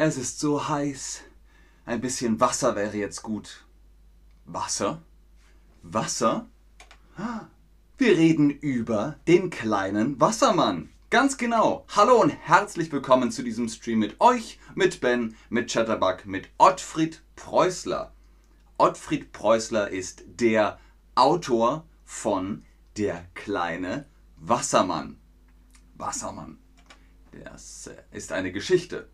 Es ist so heiß. Ein bisschen Wasser wäre jetzt gut. Wasser? Wasser? Wir reden über den kleinen Wassermann. Ganz genau. Hallo und herzlich willkommen zu diesem Stream mit euch, mit Ben, mit Chatterbug, mit Ottfried Preußler. Ottfried Preußler ist der Autor von Der kleine Wassermann. Wassermann. Das ist eine Geschichte.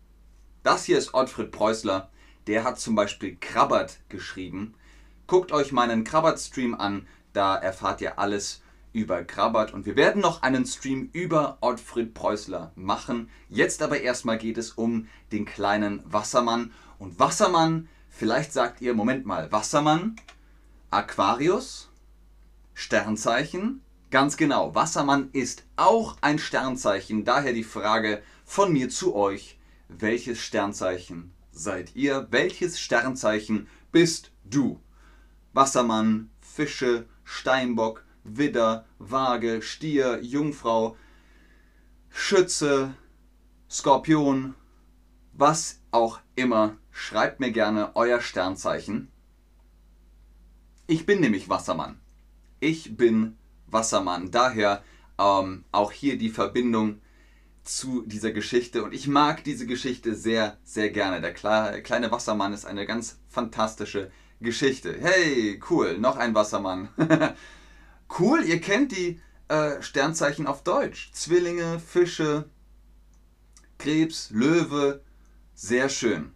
Das hier ist Ottfried Preußler. Der hat zum Beispiel Krabbert geschrieben. Guckt euch meinen Krabbert-Stream an. Da erfahrt ihr alles über Krabbert. Und wir werden noch einen Stream über Ottfried Preußler machen. Jetzt aber erstmal geht es um den kleinen Wassermann. Und Wassermann, vielleicht sagt ihr, Moment mal, Wassermann, Aquarius, Sternzeichen, Ganz genau, Wassermann ist auch ein Sternzeichen. Daher die Frage von mir zu euch, welches Sternzeichen seid ihr? Welches Sternzeichen bist du? Wassermann, Fische, Steinbock, Widder, Waage, Stier, Jungfrau, Schütze, Skorpion, was auch immer. Schreibt mir gerne euer Sternzeichen. Ich bin nämlich Wassermann. Ich bin Wassermann. Daher ähm, auch hier die Verbindung zu dieser Geschichte. Und ich mag diese Geschichte sehr, sehr gerne. Der kleine Wassermann ist eine ganz fantastische Geschichte. Hey, cool, noch ein Wassermann. cool, ihr kennt die äh, Sternzeichen auf Deutsch. Zwillinge, Fische, Krebs, Löwe. Sehr schön.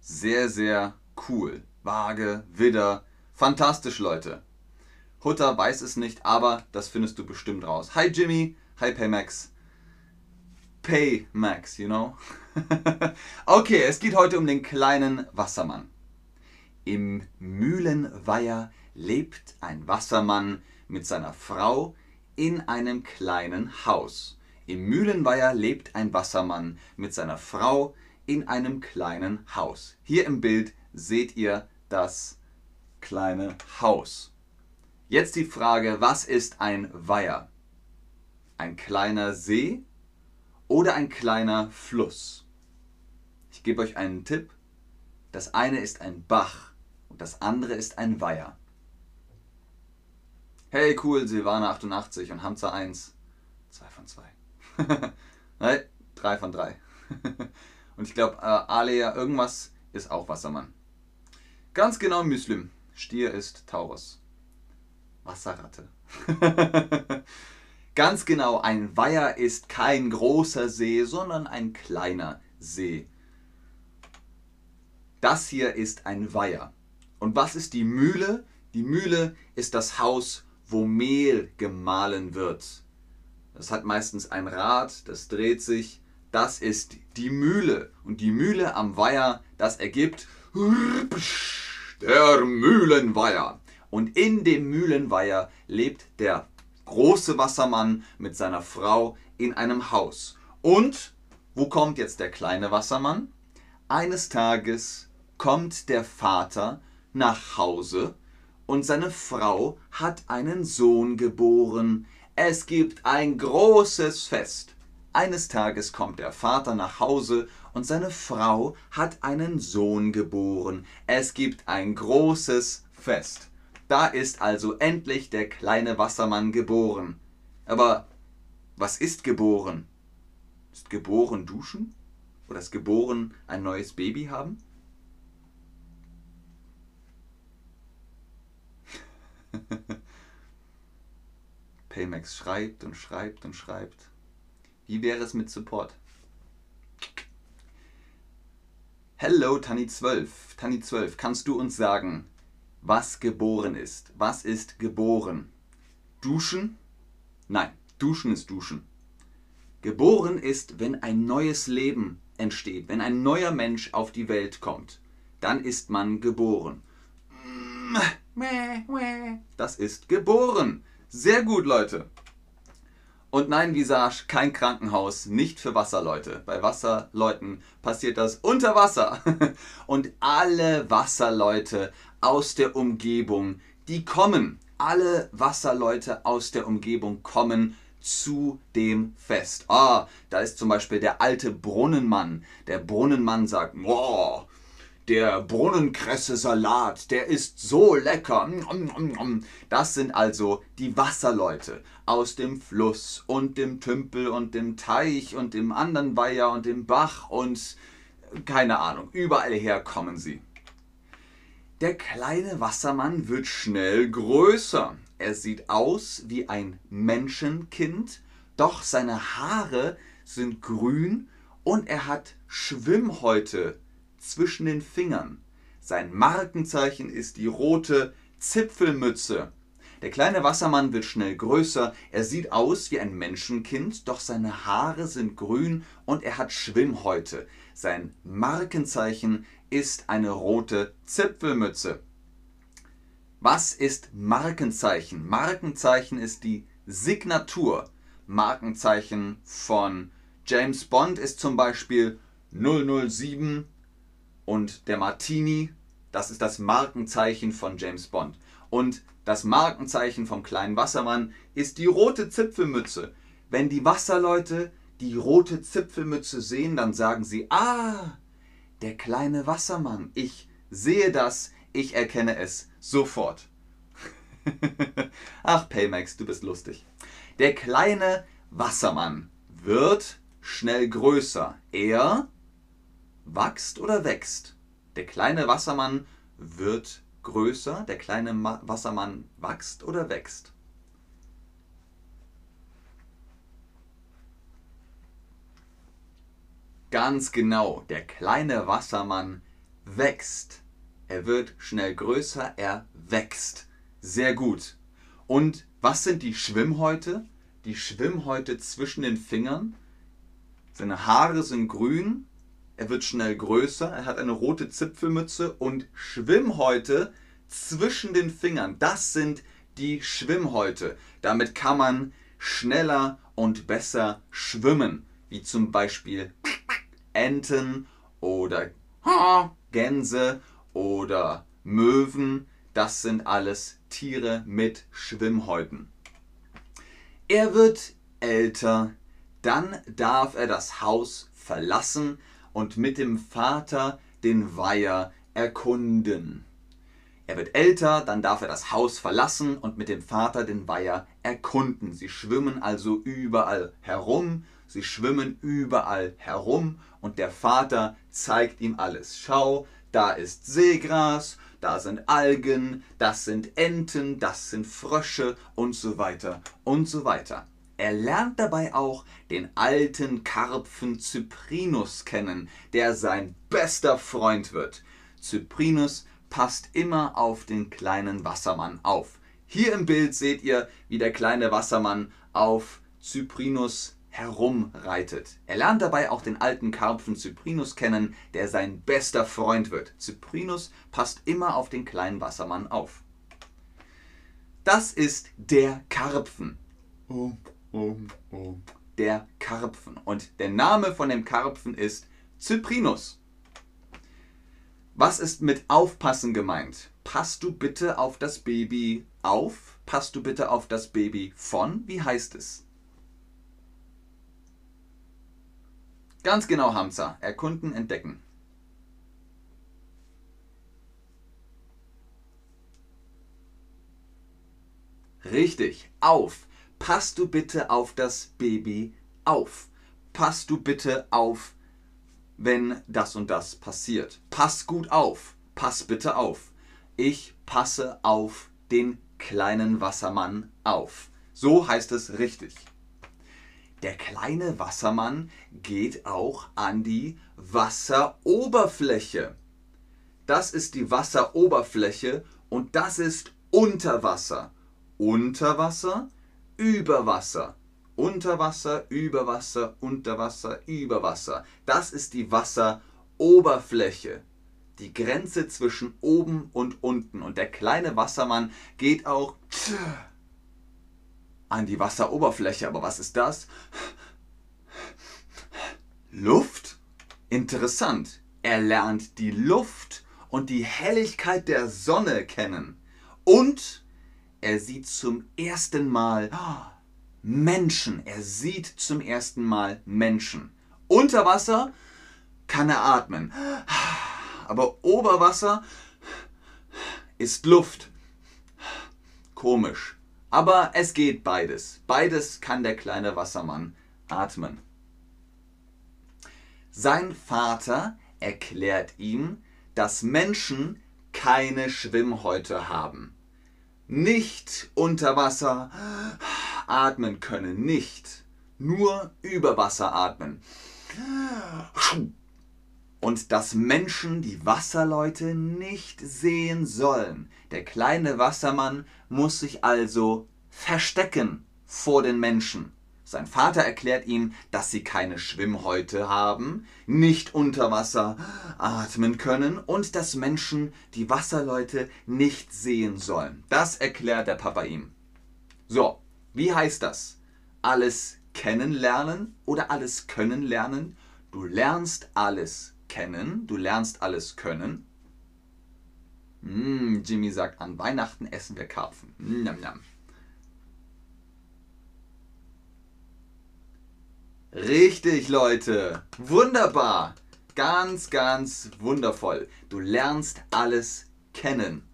Sehr, sehr cool. Waage, Widder. Fantastisch, Leute. Hutter weiß es nicht, aber das findest du bestimmt raus. Hi Jimmy, hi Paymax. Paymax, you know? okay, es geht heute um den kleinen Wassermann. Im Mühlenweiher lebt ein Wassermann mit seiner Frau in einem kleinen Haus. Im Mühlenweiher lebt ein Wassermann mit seiner Frau in einem kleinen Haus. Hier im Bild seht ihr das kleine Haus. Jetzt die Frage, was ist ein Weiher? Ein kleiner See oder ein kleiner Fluss? Ich gebe euch einen Tipp. Das eine ist ein Bach und das andere ist ein Weiher. Hey, cool, Silvana88 und Hamza 1. 2 von 2. Nein, 3 von 3. und ich glaube, äh, Alea irgendwas ist auch Wassermann. Ganz genau Muslim. Stier ist Taurus. Wasserratte. Ganz genau, ein Weiher ist kein großer See, sondern ein kleiner See. Das hier ist ein Weiher. Und was ist die Mühle? Die Mühle ist das Haus, wo Mehl gemahlen wird. Das hat meistens ein Rad, das dreht sich. Das ist die Mühle. Und die Mühle am Weiher, das ergibt der Mühlenweiher. Und in dem Mühlenweiher lebt der große Wassermann mit seiner Frau in einem Haus. Und wo kommt jetzt der kleine Wassermann? Eines Tages kommt der Vater nach Hause und seine Frau hat einen Sohn geboren. Es gibt ein großes Fest. Eines Tages kommt der Vater nach Hause und seine Frau hat einen Sohn geboren. Es gibt ein großes Fest. Da ist also endlich der kleine Wassermann geboren. Aber was ist geboren? Ist geboren duschen? Oder ist geboren ein neues Baby haben? Paymax schreibt und schreibt und schreibt. Wie wäre es mit Support? Hello, Tani12. Tani12, kannst du uns sagen, was geboren ist. Was ist geboren? Duschen? Nein, duschen ist duschen. Geboren ist, wenn ein neues Leben entsteht, wenn ein neuer Mensch auf die Welt kommt. Dann ist man geboren. Das ist geboren. Sehr gut, Leute. Und nein, Visage, kein Krankenhaus, nicht für Wasserleute. Bei Wasserleuten passiert das unter Wasser. Und alle Wasserleute aus der Umgebung, die kommen, alle Wasserleute aus der Umgebung kommen zu dem Fest. Ah, da ist zum Beispiel der alte Brunnenmann. Der Brunnenmann sagt, boah, der Brunnenkresse-Salat, der ist so lecker. Das sind also die Wasserleute aus dem Fluss und dem Tümpel und dem Teich und dem anderen Weiher und dem Bach und keine Ahnung, überall her kommen sie. Der kleine Wassermann wird schnell größer. Er sieht aus wie ein Menschenkind, doch seine Haare sind grün und er hat Schwimmhäute zwischen den Fingern. Sein Markenzeichen ist die rote Zipfelmütze. Der kleine Wassermann wird schnell größer, er sieht aus wie ein Menschenkind, doch seine Haare sind grün und er hat Schwimmhäute. Sein Markenzeichen ist eine rote Zipfelmütze. Was ist Markenzeichen? Markenzeichen ist die Signatur. Markenzeichen von James Bond ist zum Beispiel 007 und der Martini, das ist das Markenzeichen von James Bond. Und das Markenzeichen vom kleinen Wassermann ist die rote Zipfelmütze. Wenn die Wasserleute die rote Zipfelmütze sehen, dann sagen sie, ah, der kleine Wassermann, ich sehe das, ich erkenne es sofort. Ach, Paymax, du bist lustig. Der kleine Wassermann wird schnell größer. Er wächst oder wächst. Der kleine Wassermann wird größer, der kleine Ma Wassermann wächst oder wächst. Ganz genau, der kleine Wassermann wächst. Er wird schnell größer, er wächst. Sehr gut. Und was sind die Schwimmhäute? Die Schwimmhäute zwischen den Fingern. Seine Haare sind grün, er wird schnell größer, er hat eine rote Zipfelmütze und Schwimmhäute zwischen den Fingern. Das sind die Schwimmhäute. Damit kann man schneller und besser schwimmen, wie zum Beispiel Enten oder Gänse oder Möwen. Das sind alles Tiere mit Schwimmhäuten. Er wird älter, dann darf er das Haus verlassen und mit dem Vater den Weiher erkunden. Er wird älter, dann darf er das Haus verlassen und mit dem Vater den Weiher erkunden. Sie schwimmen also überall herum, sie schwimmen überall herum und der Vater zeigt ihm alles. Schau, da ist Seegras, da sind Algen, das sind Enten, das sind Frösche und so weiter und so weiter. Er lernt dabei auch den alten Karpfen Cyprinus kennen, der sein bester Freund wird. Cyprinus passt immer auf den kleinen Wassermann auf. Hier im Bild seht ihr, wie der kleine Wassermann auf Cyprinus herumreitet. Er lernt dabei auch den alten Karpfen Cyprinus kennen, der sein bester Freund wird. Cyprinus passt immer auf den kleinen Wassermann auf. Das ist der Karpfen. Oh der Karpfen. Und der Name von dem Karpfen ist Cyprinus. Was ist mit aufpassen gemeint? Passt du bitte auf das Baby auf? Passt du bitte auf das Baby von? Wie heißt es? Ganz genau, Hamza. Erkunden, entdecken. Richtig, auf passt du bitte auf das Baby auf. Passt du bitte auf, wenn das und das passiert. Pass gut auf. Pass bitte auf. Ich passe auf den kleinen Wassermann auf. So heißt es richtig. Der kleine Wassermann geht auch an die Wasseroberfläche. Das ist die Wasseroberfläche und das ist Unterwasser. Unterwasser über Wasser. Unter Wasser, über Wasser, unter Wasser, über Wasser. Das ist die Wasseroberfläche. Die Grenze zwischen oben und unten. Und der kleine Wassermann geht auch an die Wasseroberfläche. Aber was ist das? Luft? Interessant. Er lernt die Luft und die Helligkeit der Sonne kennen. Und er sieht zum ersten Mal Menschen. Er sieht zum ersten Mal Menschen. Unter Wasser kann er atmen. Aber Oberwasser ist Luft. Komisch. Aber es geht beides. Beides kann der kleine Wassermann atmen. Sein Vater erklärt ihm, dass Menschen keine Schwimmhäute haben. Nicht unter Wasser atmen können, nicht. Nur über Wasser atmen. Und dass Menschen die Wasserleute nicht sehen sollen. Der kleine Wassermann muss sich also verstecken vor den Menschen. Sein Vater erklärt ihm, dass sie keine Schwimmhäute haben, nicht unter Wasser atmen können und dass Menschen die Wasserleute nicht sehen sollen. Das erklärt der Papa ihm. So, wie heißt das? Alles kennenlernen oder alles können lernen? Du lernst alles kennen, du lernst alles können. Mm, Jimmy sagt, an Weihnachten essen wir Karpfen. Nam, nam. Richtig, Leute. Wunderbar. Ganz, ganz wundervoll. Du lernst alles kennen.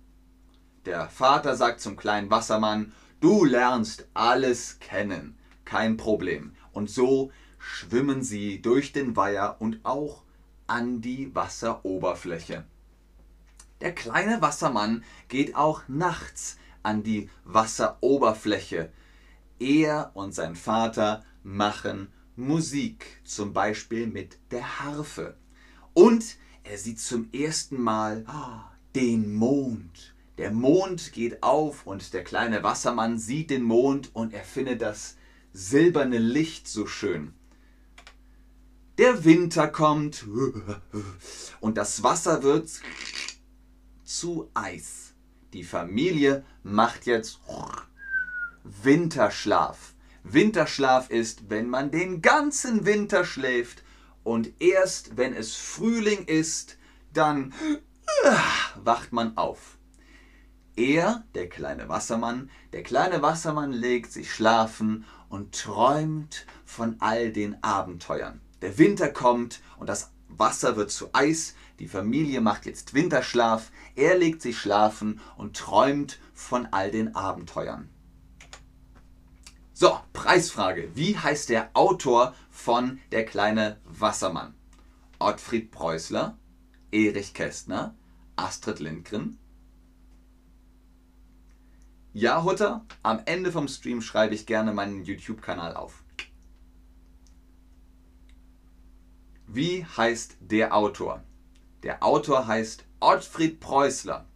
Der Vater sagt zum kleinen Wassermann, du lernst alles kennen. Kein Problem. Und so schwimmen sie durch den Weiher und auch an die Wasseroberfläche. Der kleine Wassermann geht auch nachts an die Wasseroberfläche. Er und sein Vater machen Musik, zum Beispiel mit der Harfe. Und er sieht zum ersten Mal den Mond. Der Mond geht auf und der kleine Wassermann sieht den Mond und er findet das silberne Licht so schön. Der Winter kommt und das Wasser wird zu Eis. Die Familie macht jetzt Winterschlaf. Winterschlaf ist, wenn man den ganzen Winter schläft und erst wenn es Frühling ist, dann äh, wacht man auf. Er, der kleine Wassermann, der kleine Wassermann legt sich schlafen und träumt von all den Abenteuern. Der Winter kommt und das Wasser wird zu Eis, die Familie macht jetzt Winterschlaf, er legt sich schlafen und träumt von all den Abenteuern. So, Preisfrage. Wie heißt der Autor von Der kleine Wassermann? Ottfried Preußler, Erich Kästner, Astrid Lindgren? Ja, Hutter, am Ende vom Stream schreibe ich gerne meinen YouTube-Kanal auf. Wie heißt der Autor? Der Autor heißt Ottfried Preußler.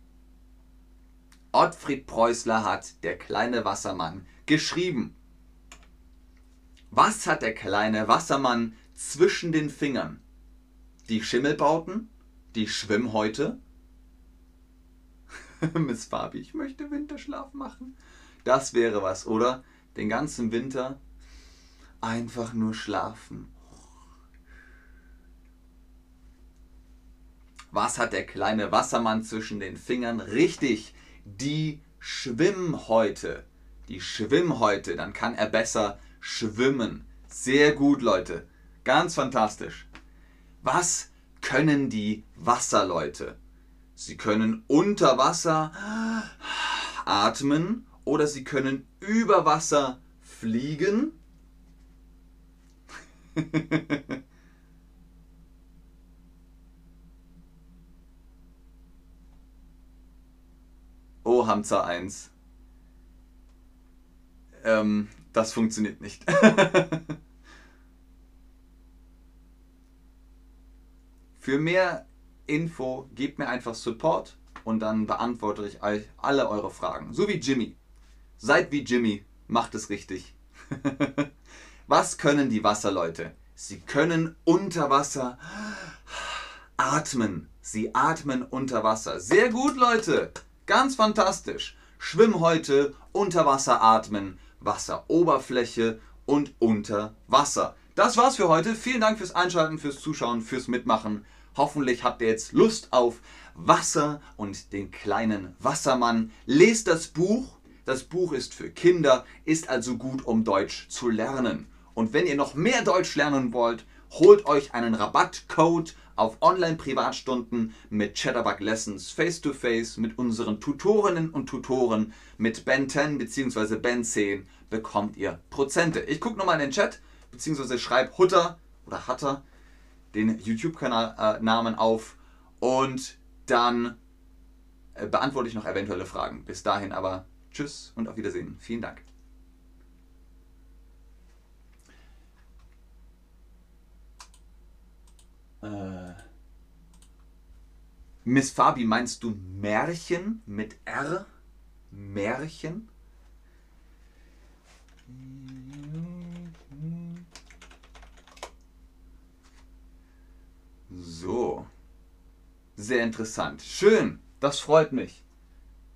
Ottfried Preußler hat Der kleine Wassermann geschrieben. Was hat der kleine Wassermann zwischen den Fingern? Die Schimmelbauten? Die Schwimmhäute? Miss Fabi, ich möchte Winterschlaf machen. Das wäre was, oder? Den ganzen Winter einfach nur schlafen. Was hat der kleine Wassermann zwischen den Fingern? Richtig, die Schwimmhäute. Die Schwimmhäute, dann kann er besser schwimmen. Sehr gut, Leute. Ganz fantastisch. Was können die Wasserleute? Sie können unter Wasser atmen oder sie können über Wasser fliegen. oh, Hamza 1. Ähm, das funktioniert nicht. Für mehr Info gebt mir einfach Support und dann beantworte ich euch alle eure Fragen. So wie Jimmy. Seid wie Jimmy, macht es richtig. Was können die Wasserleute? Sie können unter Wasser atmen. Sie atmen unter Wasser. Sehr gut, Leute. Ganz fantastisch. Schwimmhäute, unter Wasser atmen. Wasseroberfläche und unter Wasser. Das war's für heute. Vielen Dank fürs Einschalten, fürs Zuschauen, fürs Mitmachen. Hoffentlich habt ihr jetzt Lust auf Wasser und den kleinen Wassermann. Lest das Buch Das Buch ist für Kinder, ist also gut, um Deutsch zu lernen. Und wenn ihr noch mehr Deutsch lernen wollt, holt euch einen Rabattcode auf Online-Privatstunden mit Chatterbug Lessons face-to-face mit unseren Tutorinnen und Tutoren mit Ben 10 bzw. Ben 10 bekommt ihr Prozente. Ich gucke nochmal in den Chat bzw. schreibe Hutter oder Hatter den YouTube-Kanal-Namen äh, auf und dann äh, beantworte ich noch eventuelle Fragen. Bis dahin aber tschüss und auf Wiedersehen. Vielen Dank. Äh, Miss Fabi, meinst du Märchen mit R? Märchen? So. Sehr interessant. Schön. Das freut mich.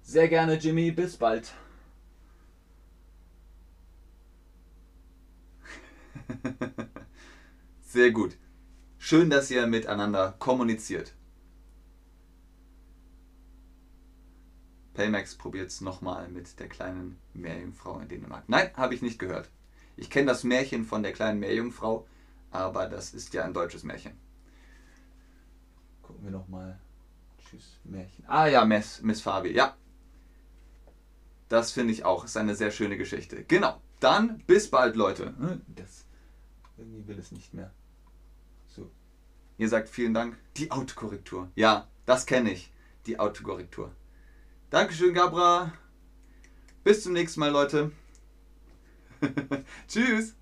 Sehr gerne, Jimmy. Bis bald. Sehr gut. Schön, dass ihr miteinander kommuniziert. Paymax probiert es nochmal mit der kleinen Meerjungfrau in Dänemark. Nein, habe ich nicht gehört. Ich kenne das Märchen von der kleinen Meerjungfrau, aber das ist ja ein deutsches Märchen. Gucken wir nochmal. Tschüss, Märchen. Ah ja, Miss, Miss Fabi, ja. Das finde ich auch. Ist eine sehr schöne Geschichte. Genau. Dann bis bald, Leute. Hm, das irgendwie will es nicht mehr. So. Ihr sagt vielen Dank. Die Autokorrektur. Ja, das kenne ich. Die Autokorrektur. Dankeschön, Gabra. Bis zum nächsten Mal, Leute. Tschüss.